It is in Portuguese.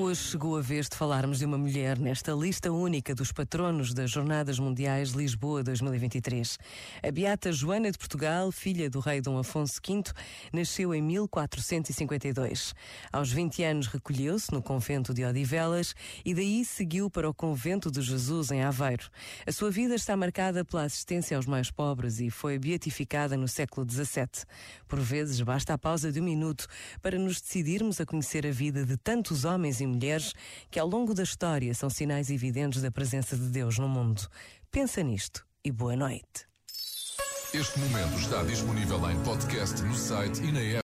Hoje chegou a vez de falarmos de uma mulher nesta lista única dos patronos das Jornadas Mundiais Lisboa 2023. A beata Joana de Portugal, filha do rei Dom Afonso V, nasceu em 1452. Aos 20 anos recolheu-se no convento de Odivelas e daí seguiu para o convento de Jesus em Aveiro. A sua vida está marcada pela assistência aos mais pobres e foi beatificada no século XVII. Por vezes basta a pausa de um minuto para nos decidirmos a conhecer a vida de tantos homens e mulheres que ao longo da história são sinais evidentes da presença de Deus no mundo. Pensa nisto e boa noite. Este momento está disponível em podcast no site e na app.